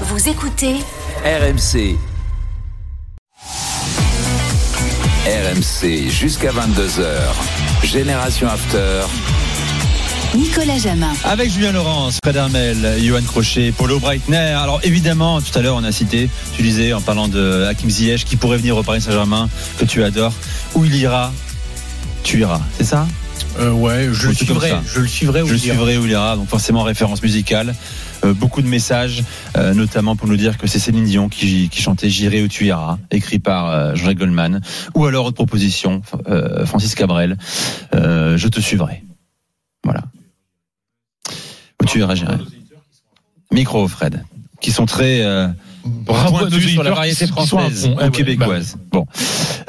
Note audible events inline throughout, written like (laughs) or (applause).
Vous écoutez RMC. RMC jusqu'à 22h. Génération After. Nicolas Jamin. Avec Julien Laurence, Fred Hermel, Johan Crochet, Paulo Breitner. Alors évidemment, tout à l'heure on a cité, tu disais en parlant de Hakim Ziyech qui pourrait venir au Paris Saint-Germain, que tu adores. Où il ira, tu iras, c'est ça? Euh, ouais, je Ou le suivrai. Je le suivrai. où Je il ira. suivrai où il ira, donc forcément référence musicale. Euh, beaucoup de messages, euh, notamment pour nous dire que c'est Céline Dion qui, qui chantait J'irai où tu iras, écrit par euh, Jean-Jacques Goldman. Ou alors autre proposition, euh, Francis Cabrel, euh, Je te suivrai. Voilà. Où tu iras, j'irai. Micro, Fred. Qui sont très euh, Bravo à nos sur la variété qui sont à française fond. ou Eh ouais, québécoise. Bon,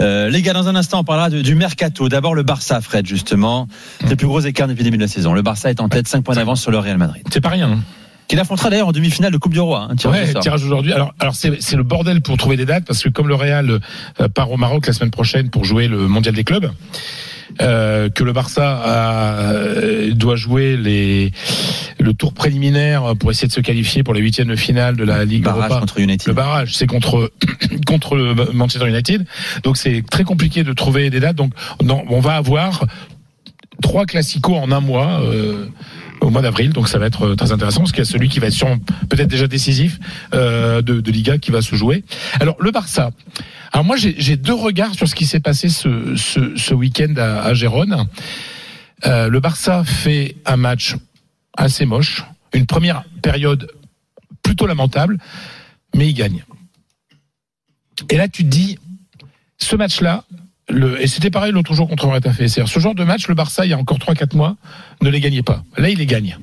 Euh, les gars, dans un instant, on parlera de- du mercato. D'abord le Barça, Fred, justement. C'est le plus gros écart depuis le début de la saison. Le Barça est en tête, 5 points d'avance sur le Real Madrid. C'est pas rien. hein. Qu'il affrontera d'ailleurs en demi-finale de Coupe du Roi. Hein, tirage Ouais, tirage aujourd'hui. Alors, alors c'est c'est le bordel pour trouver des dates parce que comme le Real euh, part au Maroc la semaine prochaine pour jouer le mondial des clubs, euh, que le Barça a, euh, doit jouer les le tour préliminaire pour essayer de se qualifier pour les huitièmes de finale de la Ligue Barrage Europa. contre United. Le barrage, c'est contre (coughs) contre le Manchester United. Donc c'est très compliqué de trouver des dates. Donc non, on va avoir trois classicos en un mois. euh, au mois d'avril, donc ça va être euh, très intéressant parce qu'il y a celui qui va être peut-être déjà décisif euh, de, de Liga qui va se jouer. Alors le Barça. Alors moi j'ai j'ai deux regards sur ce qui s'est passé ce, ce, ce week-end à, à Gérone. Euh, le Barça fait un match assez moche, une première période plutôt lamentable, mais il gagne. Et là, tu te dis, ce match-là, le, et c'était pareil l'autre jour contre Retafe. Ce genre de match, le Barça, il y a encore 3-4 mois, ne les gagnait pas. Là, il les gagne.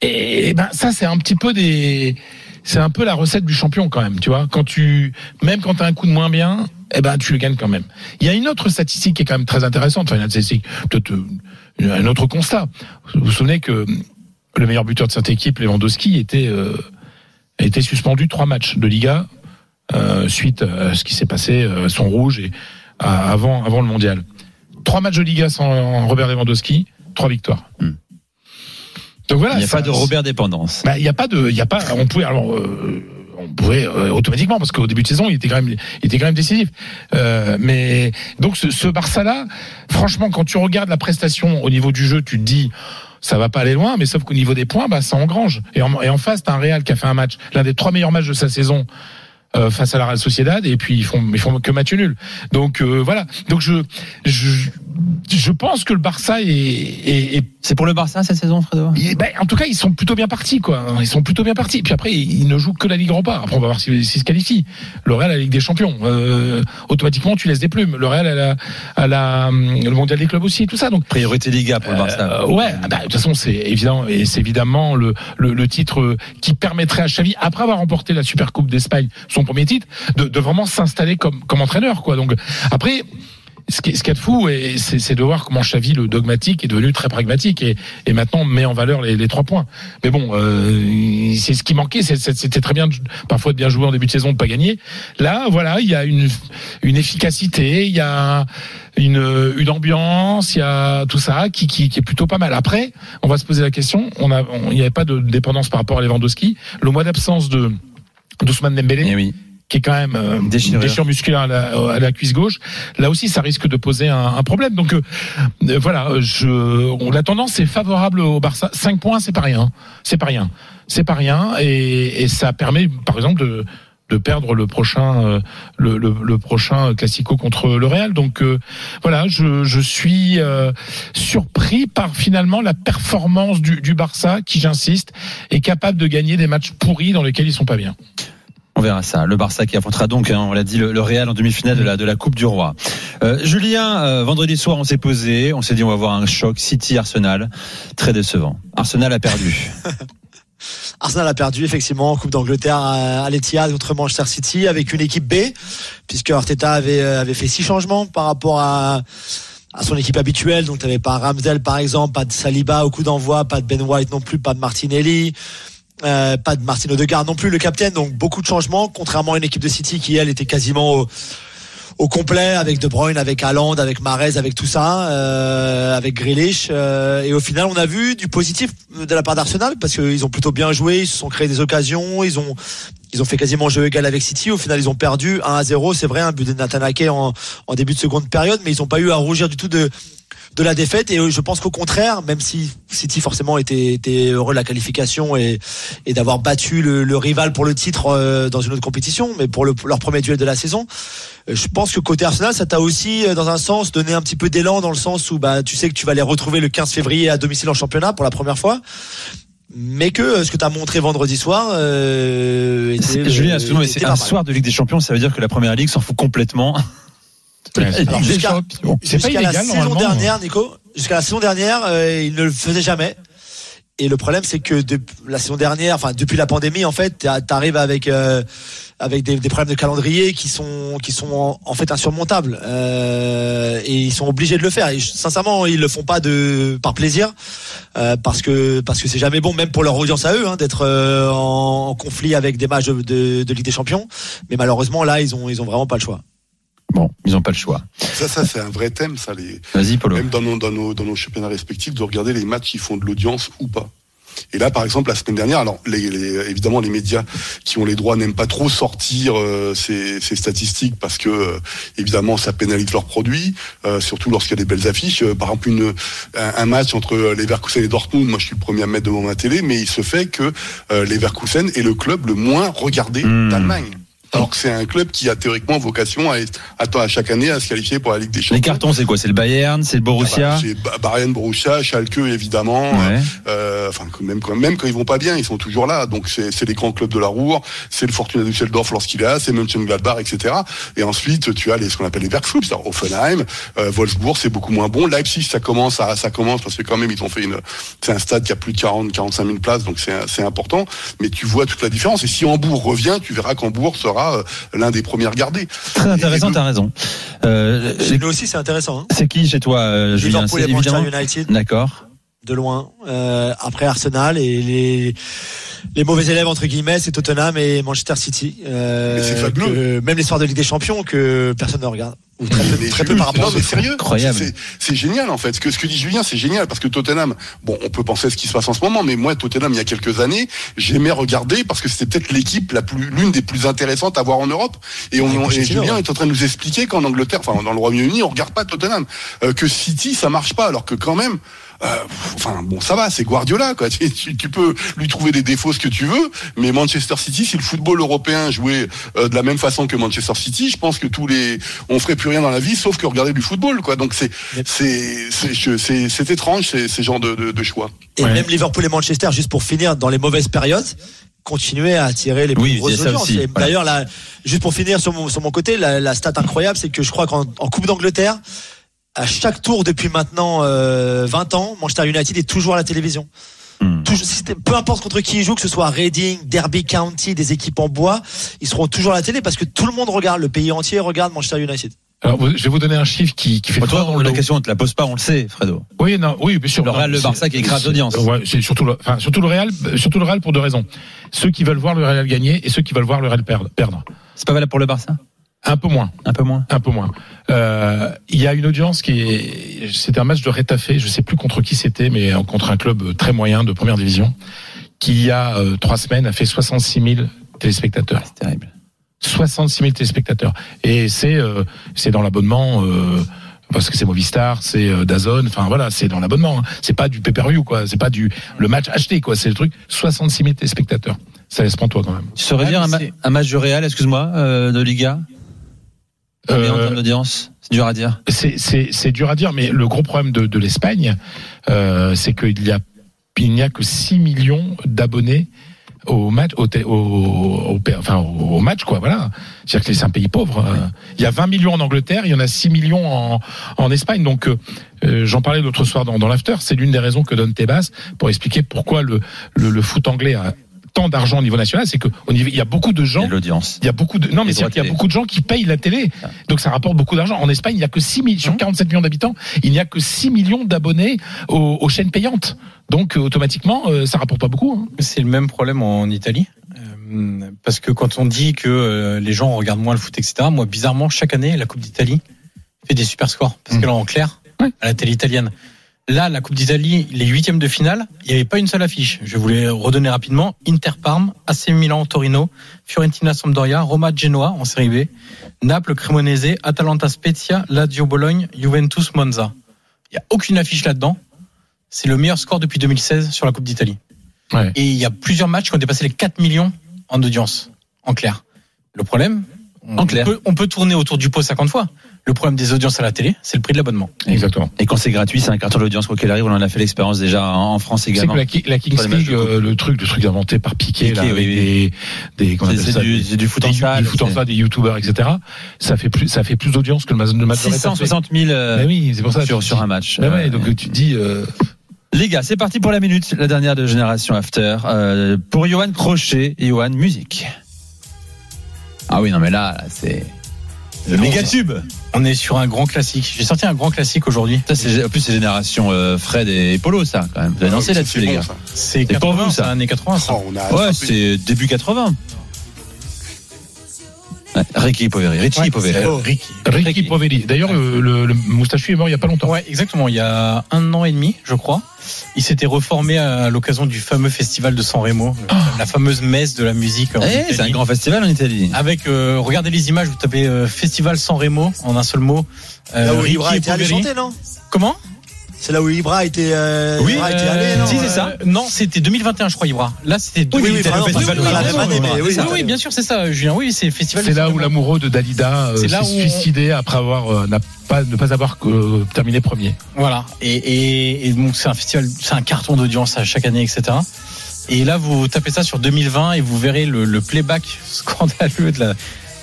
Et, ben, ça, c'est un petit peu des, c'est un peu la recette du champion quand même, tu vois. Quand tu, même quand tu as un coup de moins bien, eh ben, tu le gagnes quand même. Il y a une autre statistique qui est quand même très intéressante. Enfin, une statistique, euh, un autre constat. Vous vous souvenez que le meilleur buteur de cette équipe, Lewandowski, était, euh, été suspendu trois matchs de Liga euh, suite à ce qui s'est passé, euh, son rouge et avant, avant le mondial. Trois matchs de Liga sans Robert Lewandowski, trois victoires. Hmm. Donc voilà. Il n'y a ça- pas de Robert dépendance. bah, il y a pas de, il y a pas, on pouvait alors. euh, on pouvait euh, automatiquement parce qu'au début de saison il était quand même il était quand même décisif Euh, mais donc ce, ce Barça là franchement quand tu regardes la prestation au niveau du jeu tu te dis ça va pas aller loin mais sauf qu'au niveau des points bah ça engrange et en, et en face t'as un Real qui a fait un match l'un des trois meilleurs matchs de sa saison euh, face à la Real Sociedad et puis ils font ils font que match nul. Donc euh, voilà. Donc je je je pense que le Barça est, est, est C'est pour le Barça cette saison, Fredo? Ben, en tout cas, ils sont plutôt bien partis, quoi. Ils sont plutôt bien partis. Puis après, ils ne jouent que la Ligue Europa. Après, on va voir s'ils s'ils se qualifient. Le Real la Ligue des Champions. Euh, automatiquement, tu laisses des plumes. Le Real a, la, a la, le Mondial des clubs aussi, tout ça. Donc, Priorité Liga pour le Barça. euh, ouais, bah, de toute façon, c'est évident, et c'est évidemment le, le, le titre qui permettrait à Xavi, après avoir remporté la Super Coupe d'Espagne, son premier titre, de, de vraiment s'installer comme, comme entraîneur, quoi. Donc, après, ce qui, ce qui est fou, c'est de voir comment Xavi, le dogmatique, est devenu très pragmatique et, et maintenant met en valeur les, les trois points. Mais bon, euh, c'est ce qui manquait. C'était très bien, de- parfois de bien jouer en début de saison, de pas gagner. Là, voilà, il y a une, une efficacité, il y a une, une ambiance, il y a tout ça qui, qui, qui est plutôt pas mal. Après, on va se poser la question. On a, il n'y avait pas de dépendance par rapport à Lewandowski. Le mois d'absence de d'Ousmane Dembélé Eh oui. Qui est quand même euh, une Déchirure. déchirure musculaire à la, à la cuisse gauche. Là aussi, ça risque de poser un, un problème. Donc euh, euh, voilà, je, on, la tendance est favorable au Barça. 5 points, c'est pas rien. C'est pas rien. C'est pas rien. Et, et ça permet, par exemple, de de perdre le prochain euh, le, le, le prochain classico contre le Real donc euh, voilà je, je suis euh, surpris par finalement la performance du, du Barça qui j'insiste est capable de gagner des matchs pourris dans lesquels ils sont pas bien On verra ça. Le Barça qui affrontera donc, hein, on l'a dit, le, Real en demi-finale de la, de la Coupe du Roi. Euh, Julien, euh, vendredi soir, on s'est posé, on s'est dit on va voir un choc City-Arsenal. Très décevant. Arsenal a perdu. (laughs) Arsenal a perdu effectivement en Coupe d'Angleterre à à l'Etihad contre Manchester City avec une équipe B, puisque Arteta avait, euh, avait fait six changements par rapport à, à son équipe habituelle. Donc, tu n'avais pas Ramsdale par exemple, pas de Saliba au coup d'envoi, pas de Ben White non plus, pas de Martinelli. Euh, pas de Martin Odegaard non plus, le capitaine. Donc beaucoup de changements, contrairement à une équipe de City qui elle était quasiment au, au complet avec De Bruyne, avec Haaland, avec Mahrez, avec tout ça, euh, avec Grealish. euh, et au final, on a vu du positif de la part d'Arsenal parce qu'ils ont plutôt bien joué, ils se sont créés des occasions, ils ont ils ont fait quasiment jeu égal avec City. Au final, ils ont perdu 1 à 0. C'est vrai, un but de Nathan en, en début de seconde période, mais ils n'ont pas eu à rougir du tout de de la défaite et euh, je pense qu'au contraire même si City forcément était, était heureux de la qualification et, et d'avoir battu le, le rival pour le titre euh, dans une autre compétition mais pour le, leur premier duel de la saison euh, je pense que côté Arsenal ça t'a aussi dans un sens donné un petit peu d'élan dans le sens où bah tu sais que tu vas les retrouver le 15 février à domicile en championnat pour la première fois mais que ce que tu as montré vendredi soir euh, était, C'est- Julien, excuse-moi, c'est un mal. soir de Ligue des Champions, ça veut dire que la première ligue s'en fout complètement. Jusqu'à- la saison dernière, Nico. Jusqu'à la saison dernière, euh, il ne le faisait jamais. Et le problème, c'est que depuis la saison dernière, enfin depuis la pandémie, en fait, t'a- t'arrives avec euh, avec des, des problèmes de calendrier qui sont qui sont en, en fait insurmontables. Euh, et ils sont obligés de le faire. Et sincèrement, ils le font pas de par plaisir, euh, parce que parce que c'est jamais bon, même pour leur audience à eux, hein, d'être en, en conflit avec des matchs de, de, de Ligue des Champions. Mais malheureusement, là, ils ont ils ont vraiment pas le choix. Bon, ils n'ont pas le choix. Ça, ça c'est un vrai thème, ça, les, Vas-y, Polo. même dans nos, dans, nos, dans nos championnats respectifs, de regarder les matchs qui font de l'audience ou pas. Et là, par exemple, la semaine dernière, alors les, les- évidemment, les médias qui ont les droits n'aiment pas trop sortir euh, ces, ces statistiques parce que, euh, évidemment, ça pénalise leurs produits, euh, surtout lorsqu'il y a des belles affiches. Euh, par exemple, une, un, un match entre Leverkusen et Dortmund, moi, je suis le premier à me mettre devant ma télé, mais il se fait que euh, Leverkusen est le club le moins regardé Hmm. d'Allemagne. Alors que c'est un club qui a théoriquement vocation à, être- attend à chaque année à se qualifier pour la Ligue des Champions. Les cartons, c'est quoi? C'est le Bayern, c'est le Borussia? Ah bah, C'est Ba- Bayern, Borussia, Schalke évidemment. Ouais. Euh, enfin même quand même quand ils vont pas bien, ils sont toujours là. Donc c'est c'est les grands clubs de la Ruhr, c'est le Fortuna Düsseldorf lorsqu'il est là, c'est Mönchengladbach, etc. Et ensuite tu as les ce qu'on appelle les Bergklubs, c'est-à-dire Offenheim, euh, Wolfsburg, c'est beaucoup moins bon. Leipzig ça commence à ça commence parce que quand même ils ont fait une c'est un stade qui a plus de 40 45 000 places, donc c'est c'est important. Mais tu vois toute la différence. Et si Hambourg revient, tu verras qu'Hambourg sera euh, l'un des premiers regardés. Très intéressant, t'as raison. Euh, Chez nous aussi, c'est intéressant. Hein. c'est qui chez toi, euh, Julien Liverpool C'est et Manchester évidemment. United. D'accord. de loin. Euh, après Arsenal et les les mauvais élèves entre guillemets, c'est Tottenham et Manchester City. Euh, Mais c'est fabuleux. que- même l'histoire de Ligue des Champions que personne ne regarde. Ou très peu, très peu par rapport non, mais sérieux, c'est- génial en fait. Ce que, ce que dit Julien, c'est génial parce que Tottenham, bon, on peut penser à ce qui se passe en ce moment, mais moi, Tottenham, il y a quelques années, j'aimais regarder parce que c'était peut-être l'équipe la plus, l'une des plus intéressantes à voir en Europe. Et, on, Julien ouais. est en train de nous expliquer qu'en Angleterre, enfin dans le Royaume-Uni, on regarde pas Tottenham, Euh, que City, ça marche pas, alors que quand même. euh, enfin bon ça va c'est Guardiola quoi (laughs) tu, tu- tu peux lui trouver des défauts ce que tu veux mais Manchester City si le football européen jouait euh, de la même façon que Manchester City je pense que tous les on ferait plus rien dans la vie sauf que regarder du football quoi donc c'est c'est c'est étrange ces ces genres de, de, de choix Et Ouais. même Liverpool et Manchester, juste pour finir, dans les mauvaises périodes, continuer à attirer les plus Oui, grosses audiences. voilà. D'ailleurs, là, juste pour finir sur mon, sur mon côté, la, la stat incroyable, c'est que je crois qu'en en Coupe d'Angleterre, à chaque tour depuis maintenant euh, 20 ans, Manchester United est toujours à la télévision. Hmm. Toujours- peu importe contre qui ils jouent, que ce soit Reading, Derby County, des équipes en bois, ils seront toujours à la télé parce que tout le monde regarde, le pays entier regarde Manchester United. Alors, je vais vous donner un chiffre qui, qui fait toi, dans la question, on te la pose pas, on le sait, Fredo. Oui, non, oui, bien sûr. Le Real, le Barça qui écrase l'audience. Ouais, c'est surtout le, enfin, surtout le Real, surtout le Real pour deux raisons. Ceux qui veulent voir le Real gagner et ceux qui veulent voir le Real perdre. perdre. C'est pas valable pour le Barça? Un peu moins. Un peu moins Un peu moins. Euh, il y a une audience qui est. C'était un match de rétafé, je sais plus contre qui c'était, mais contre un club très moyen de première division, qui il y a euh, trois semaines a fait 66 000 téléspectateurs. C'est terrible. 66 000 téléspectateurs. Et c'est euh, c'est dans l'abonnement. Euh, parce que c'est Movistar, c'est euh, Dazon, enfin voilà, c'est dans l'abonnement. hein. C'est pas du pay-per-view quoi, c'est pas du le match acheté quoi, c'est le truc 66 000 téléspectateurs. Ça laisse toi quand même. Tu saurais Ouais, dire un, ma- match du Real, excuse-moi, euh, de Liga? Combien en Euh, termes d'audience? C'est dur à dire. C'est c'est c'est dur à dire, mais le gros problème de, de l'Espagne, euh, c'est qu'il y a il n'y a que 6 millions d'abonnés au match, au, au, au- enfin, au, match, quoi, voilà. C'est-à-dire que c'est un pays pauvre. euh. Il y a 20 millions en Angleterre, il y en a 6 millions en, en Espagne. Donc, euh, euh, j'en parlais l'autre soir dans, dans l'after. C'est l'une des raisons que donne Tebas pour expliquer pourquoi le, le, le foot anglais a tant d'argent au niveau national. C'est que au niveau, il y a beaucoup de gens l'audience. il y a beaucoup de non mais c'est qu'il y a beaucoup de gens qui payent la télé. Ah. Donc ça rapporte beaucoup d'argent. En Espagne, il n'y a que 6 millions sur 47 millions d'habitants, il n'y a que 6 millions d'abonnés aux, aux chaînes payantes. Donc euh, automatiquement, euh, ça rapporte pas beaucoup. hein. C'est le même problème en Italie. Euh, parce que quand on dit que les gens regardent moins le foot, etc. Moi, bizarrement, chaque année, la Coupe d'Italie fait des super scores parce Mm. qu'elle est en clair Ouais. à la télé italienne. Là, la Coupe d'Italie, les huitièmes de finale, il n'y avait pas une seule affiche. Je voulais redonner rapidement Inter Parme, AC Milan Torino, Fiorentina Sampdoria, Roma Genoa en série B, Naples Cremonese, Atalanta Spezia, Lazio Bologne, Juventus Monza. Il n'y a aucune affiche là-dedans. C'est le meilleur score depuis 2016 sur la Coupe d'Italie. Ouais. Et il y a plusieurs matchs qui ont dépassé les 4 millions en audience, en clair. Le problème, En clair. Peut, on peut tourner autour du pot 50 fois. Le problème des audiences à la télé, c'est le prix de l'abonnement. Exactement. Et quand c'est gratuit, c'est un carton d'audience quoi qu'il arrive. On en a fait l'expérience déjà en France C'est que également. la, la Kings League, euh, le truc, le truc inventé par Piqué, Piqué, là, oui, des, des, comment on C'est du, foot en salle. du foot en c'est salle, des youtubeurs, etc. Ça fait plus, ça fait plus d'audience que le match de match de répertorié. 660 000 euh, Mais oui, c'est pour ça. sur, sur un match. Mais ouais, Euh, donc tu te dis, euh, Les gars, c'est parti pour la minute, la dernière de Génération After. Euh, pour Johan Crochet et Johan Musique. Ah oui, non, mais là, là, c'est le méga tube. On est sur un grand classique. J'ai sorti un grand classique aujourd'hui. Ça, c'est, en plus, c'est Génération euh, Fred et Polo, ça, quand même. Vous avez dansé Ah, là-dessus, c'est les gars. C'est C'est pour 80, vous, ça. c'est années 80. ça. Oh, on a Ouais, c'est début 80. Ricky Poveri, Richie Ouais, Poveri. Oh. Ricky. Ricky Ricky. Poveri. D'ailleurs, le, le, le moustachu est mort il y a pas longtemps. Ouais, exactement. Il y a un an et demi, je crois. Il s'était reformé à l'occasion du fameux festival de San Remo, la fameuse messe de la musique. en Eh, c'est un grand festival en Italie. Avec, euh, regardez les images, vous tapez euh, Festival San Remo en un seul mot. Euh, Là où Ricky Ibra était allé Poveri. chanter, non? Comment? C'est là où Ibra était, euh, Oui, Ibra était Euh, allé, non si, c'est ça. Non, c'était 2021, je crois, Ibra. Là, c'était Oui, oui, 2021. vraiment, le festival pas- de pas la San même Remo. année, mais oui, oui, bien sûr, c'est ça, Julien. Oui, c'est le festival. C'est là où l'amoureux de Dalida euh, s'est suicidé après avoir euh, n'a pas ne pas avoir euh, terminé premier. Voilà. Et, et, et donc c'est un festival, c'est un carton d'audience à chaque année, etc. Et là, vous tapez ça sur 2020 et vous verrez le, le playback (laughs) scandaleux de la.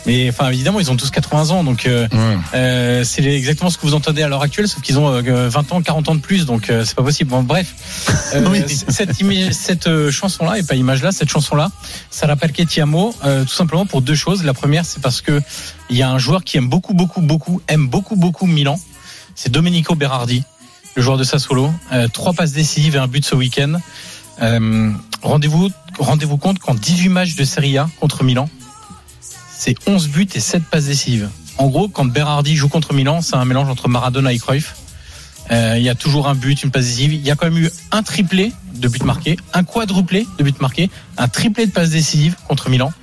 Mais enfin, évidemment, ils ont tous 80 ans, donc euh, euh, c'est exactement ce que vous entendez à l'heure actuelle, sauf qu'ils ont euh, 20 ans, 40 ans de plus, donc euh, c'est pas possible. Bon, bref, Euh, (laughs) Oui. cette, cette euh, chanson-là, et pas image-là, cette chanson-là, ça rappelle Ketiamo, euh, tout simplement pour deux choses. La première, c'est parce que il y a un joueur qui aime beaucoup, beaucoup, beaucoup, aime beaucoup, beaucoup Milan. C'est Domenico Berardi, le joueur de Sassuolo. Euh, trois passes décisives et un but ce week-end. Euh, rendez-vous, rendez-vous compte qu'en 18 matchs de Serie A contre Milan, c'est 11 buts et 7 passes décisives. En gros, quand Berardi joue contre Milan, c'est un mélange entre Maradona et Cruyff. Euh, Il y a toujours un but, une passe décisive. Il y a quand même eu un triplé de buts marqués, un quadruplé de buts marqués, un triplé de passes décisives contre Milan.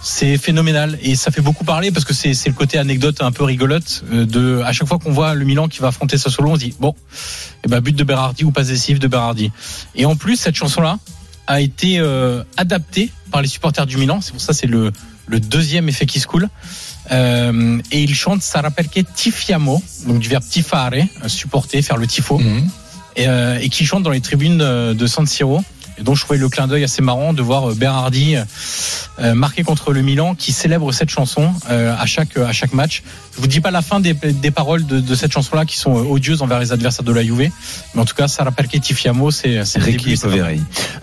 C'est phénoménal et ça fait beaucoup parler parce que c'est le côté anecdote un peu rigolote euh, de à chaque fois qu'on voit le Milan qui va affronter Sassuolo, on se dit bon, eh ben but de Berardi ou passe décisive de Berardi. Et en plus cette chanson là a été euh, adaptée par les supporters du Milan. C'est pour ça c'est le le deuxième effet qui se coule. Euh, et il chante Sarà perché tifiamo, donc du verbe tifare, euh, supporter, faire le tifo, Mhm. et, euh, et qui chante dans les tribunes de San Siro. Et donc je trouvais le clin d'œil assez marrant de voir euh, Berardi euh, marqué contre le Milan qui célèbre cette chanson euh, à chaque à chaque match. Je vous dis pas la fin des, des paroles de, de cette chanson là qui sont euh, odieuses envers les adversaires de la Juve, mais en tout cas Sarà perché tifiamo c'est c'est.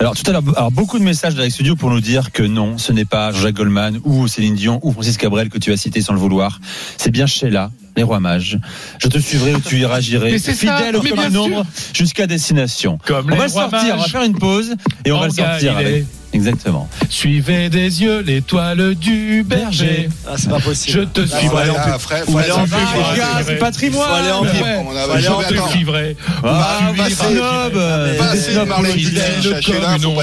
Alors tout à l'heure, beaucoup de messages de Studio pour nous dire que non, ce n'est pas Jacques Goldman ou Céline Dion ou Francis Cabrel que tu as cité sans le vouloir. C'est bien Sheila, les rois mages. Je te suivrai où tu iras, j'irai. Ça, Fidèle au mais comme bien un nombre jusqu'à destination. Comme On va le sortir, on va faire une pause et on va le sortir avec. Exactement. Suivez des yeux l'étoile du berger. Ah, c'est pas possible. Je te Ah, suivrai. faut aller en Ah, frère, Faut faut aller en c'est patrimoine. Faut aller en. On suivrai. Ah, snob, Pas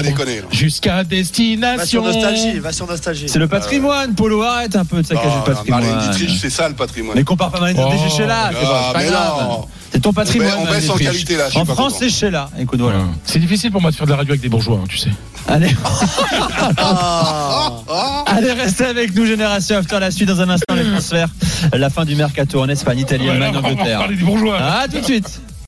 déconner. là. Jusqu'à Va sur destination. nostalgie, va sur nostalgie. C'est le patrimoine, Polo, arrête un peu de saccager Non, le Marlène patrimoine. Dietrich, c'est ça le patrimoine. Mais compare pas Marlène Dietrich Oh. et Sheila, c'est Ah, pas mais grave. C'est ton patrimoine. On baisse- en qualité, là, France, c'est Sheila. Écoute, voilà. C'est difficile pour moi de faire de la radio avec des bourgeois, hein, tu sais. Allez. (laughs) Allez, restez avec nous, Génération After, la suite dans un instant, les transferts. La fin du mercato en Espagne, Italie, Allemagne, on va Angleterre. parler des bourgeois. Ah, tout de suite.